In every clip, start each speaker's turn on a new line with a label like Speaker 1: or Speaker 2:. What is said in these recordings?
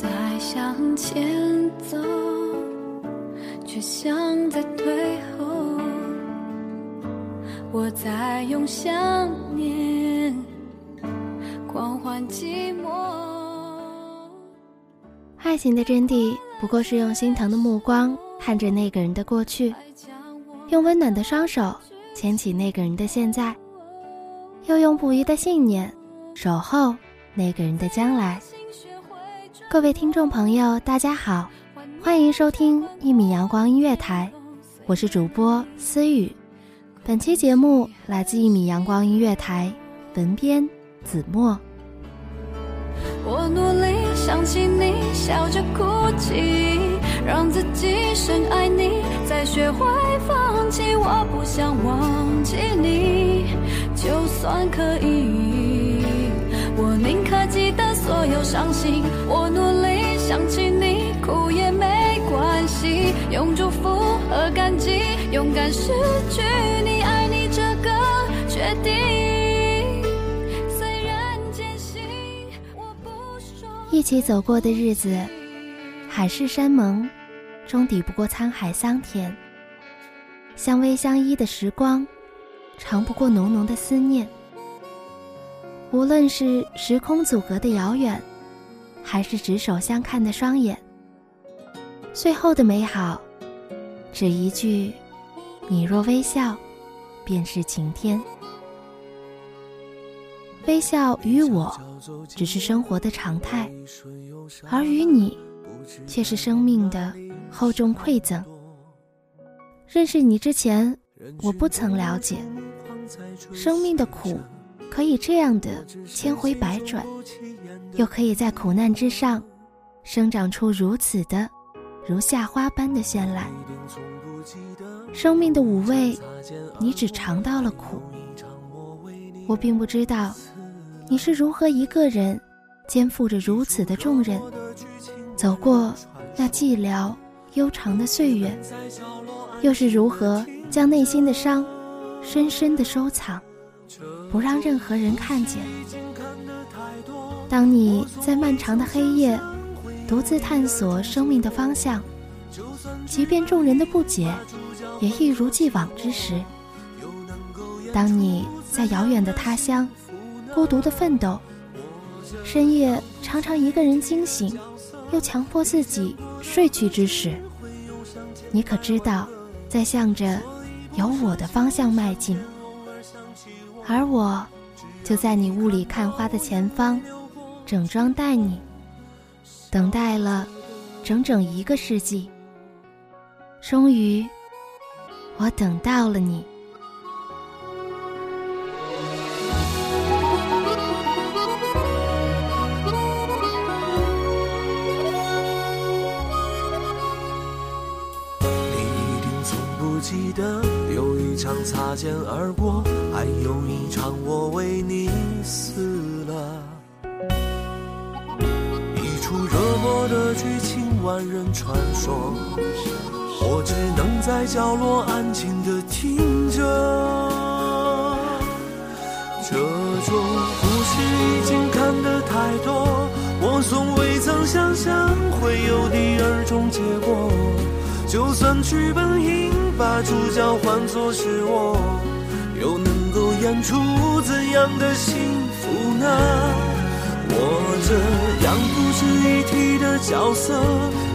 Speaker 1: 在向前走，却像在退后。我在用想念狂欢寂寞。
Speaker 2: 爱情的真谛，不过是用心疼的目光看着那个人的过去，用温暖的双手牵起那个人的现在，又用不移的信念守候那个人的将来。各位听众朋友，大家好，欢迎收听一米阳光音乐台，我是主播思雨。本期节目来自一米阳光音乐台，文编子墨。
Speaker 1: 我努力想起你，笑着哭泣，让自己深爱你，再学会放弃。我不想忘记你，就算可以，伤心。我努力想起你，哭也没关系，用祝福和感激，勇敢失去你，爱你这个决定。虽然艰辛，我不说。
Speaker 2: 一起走过的日子，海誓山盟，终抵不过沧海桑田；相偎相依的时光，长不过浓浓的思念。无论是时空阻隔的遥远，还是执手相看的双眼，最后的美好，只一句：“你若微笑，便是晴天。”微笑与我，只是生活的常态，而与你，却是生命的厚重馈赠。认识你之前，我不曾了解，生命的苦，可以这样的千回百转，又可以在苦难之上，生长出如此的，如夏花般的绚烂。生命的五味，你只尝到了苦。我并不知道，你是如何一个人，肩负着如此的重任，走过那寂寥悠长的岁月，又是如何将内心的伤，深深的收藏，不让任何人看见。当你在漫长的黑夜，独自探索生命的方向，即便众人的不解，也一如既往之时。当你在遥远的他乡，孤独的奋斗，深夜常常一个人惊醒，又强迫自己睡去之时，你可知道，在向着有我的方向迈进，而我，就在你雾里看花的前方，整装待你，等待了整整一个世纪，终于，我等到了你。
Speaker 3: 擦肩而过，还有一场我为你死了。一出热播的剧情，万人传说，我只能在角落安静的听着。这种故事已经看得太多，我从未曾想象会有第二种结果。就算剧本应把主角换作是我，又能够演出怎样的幸福呢？我这样不值一提的角色，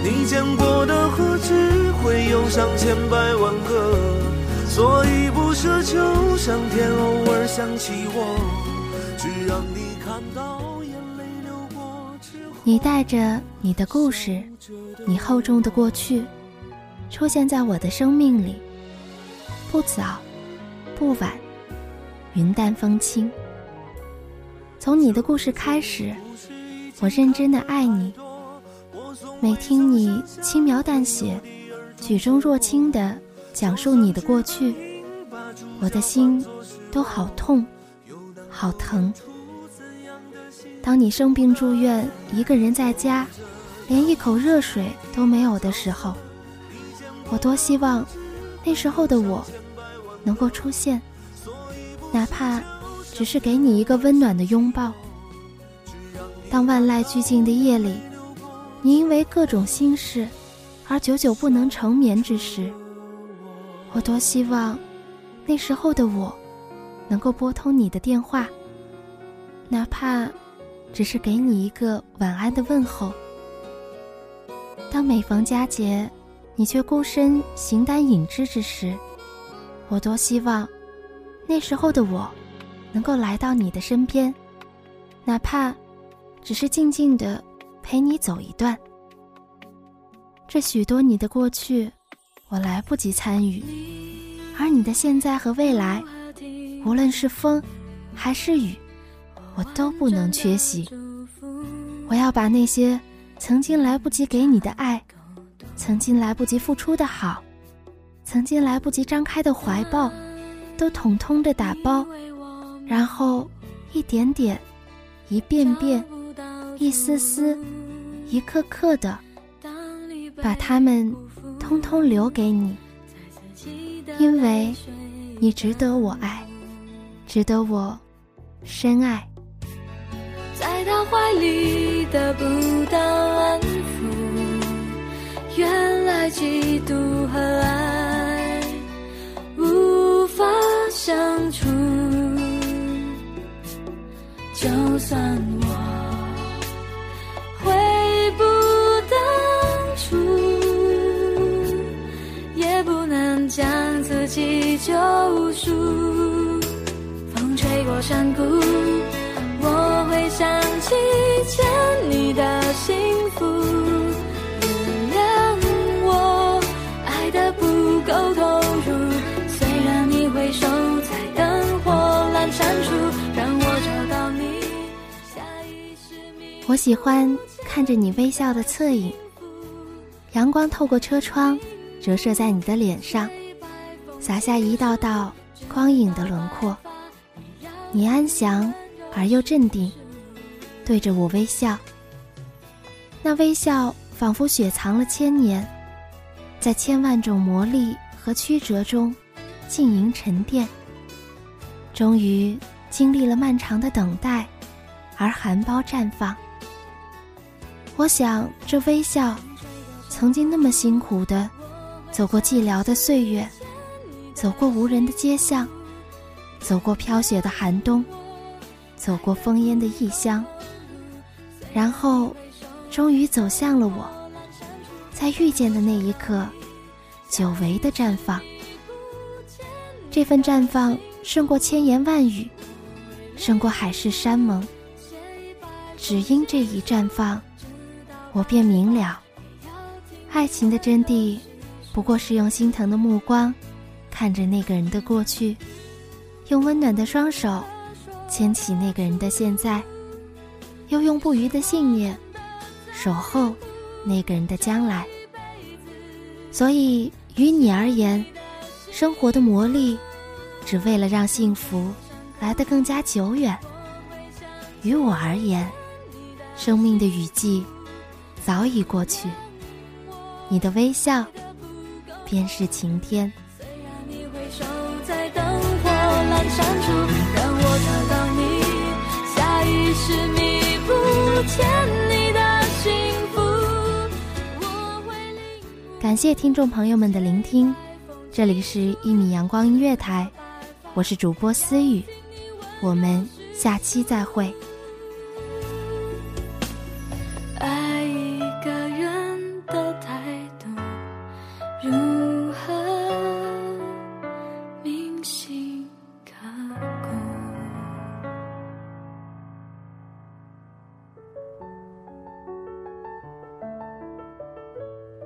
Speaker 3: 你见过的何止会有上千百万个？所以不奢求上天偶尔想起我，只让你看到眼泪流过之后。
Speaker 2: 你带着你的故事，你厚重的过去。出现在我的生命里，不早，不晚，云淡风轻。从你的故事开始，我认真的爱你。每听你轻描淡写、举重若轻的讲述你的过去，我的心都好痛，好疼。当你生病住院，一个人在家，连一口热水都没有的时候。我多希望，那时候的我，能够出现，哪怕只是给你一个温暖的拥抱。当万籁俱静的夜里，你因为各种心事，而久久不能成眠之时，我多希望，那时候的我，能够拨通你的电话，哪怕只是给你一个晚安的问候。当每逢佳节。你却孤身形单影只之时，我多希望那时候的我能够来到你的身边，哪怕只是静静的陪你走一段。这许多你的过去，我来不及参与，而你的现在和未来，无论是风还是雨，我都不能缺席。我要把那些曾经来不及给你的爱。曾经来不及付出的好，曾经来不及张开的怀抱，都统统的打包，然后一点点、一遍遍、一丝丝、一刻刻的，把它们通通留给你，因为你值得我爱，值得我深爱。
Speaker 1: 在他怀里得不到安。原来嫉妒和爱无法相处，就算我悔不当初，也不能将自己救赎。风吹过山谷，我会想起欠你的幸
Speaker 2: 我喜欢看着你微笑的侧影，阳光透过车窗折射在你的脸上，洒下一道道光影的轮廓。你安详而又镇定，对着我微笑。那微笑仿佛雪藏了千年，在千万种磨砺和曲折中静盈沉淀，终于经历了漫长的等待，而含苞绽放。我想，这微笑，曾经那么辛苦的走过寂寥的岁月，走过无人的街巷，走过飘雪的寒冬，走过烽烟的异乡，然后，终于走向了我，在遇见的那一刻，久违的绽放。这份绽放胜过千言万语，胜过海誓山盟。只因这一绽放。我便明了，爱情的真谛，不过是用心疼的目光，看着那个人的过去，用温暖的双手，牵起那个人的现在，又用不渝的信念，守候那个人的将来。所以，于你而言，生活的磨砺，只为了让幸福来得更加久远。于我而言，生命的雨季早已过去，你的微笑便是晴天。感谢听众朋友们的聆听，这里是《一米阳光音乐台》，我是主播思雨，我们下期再会。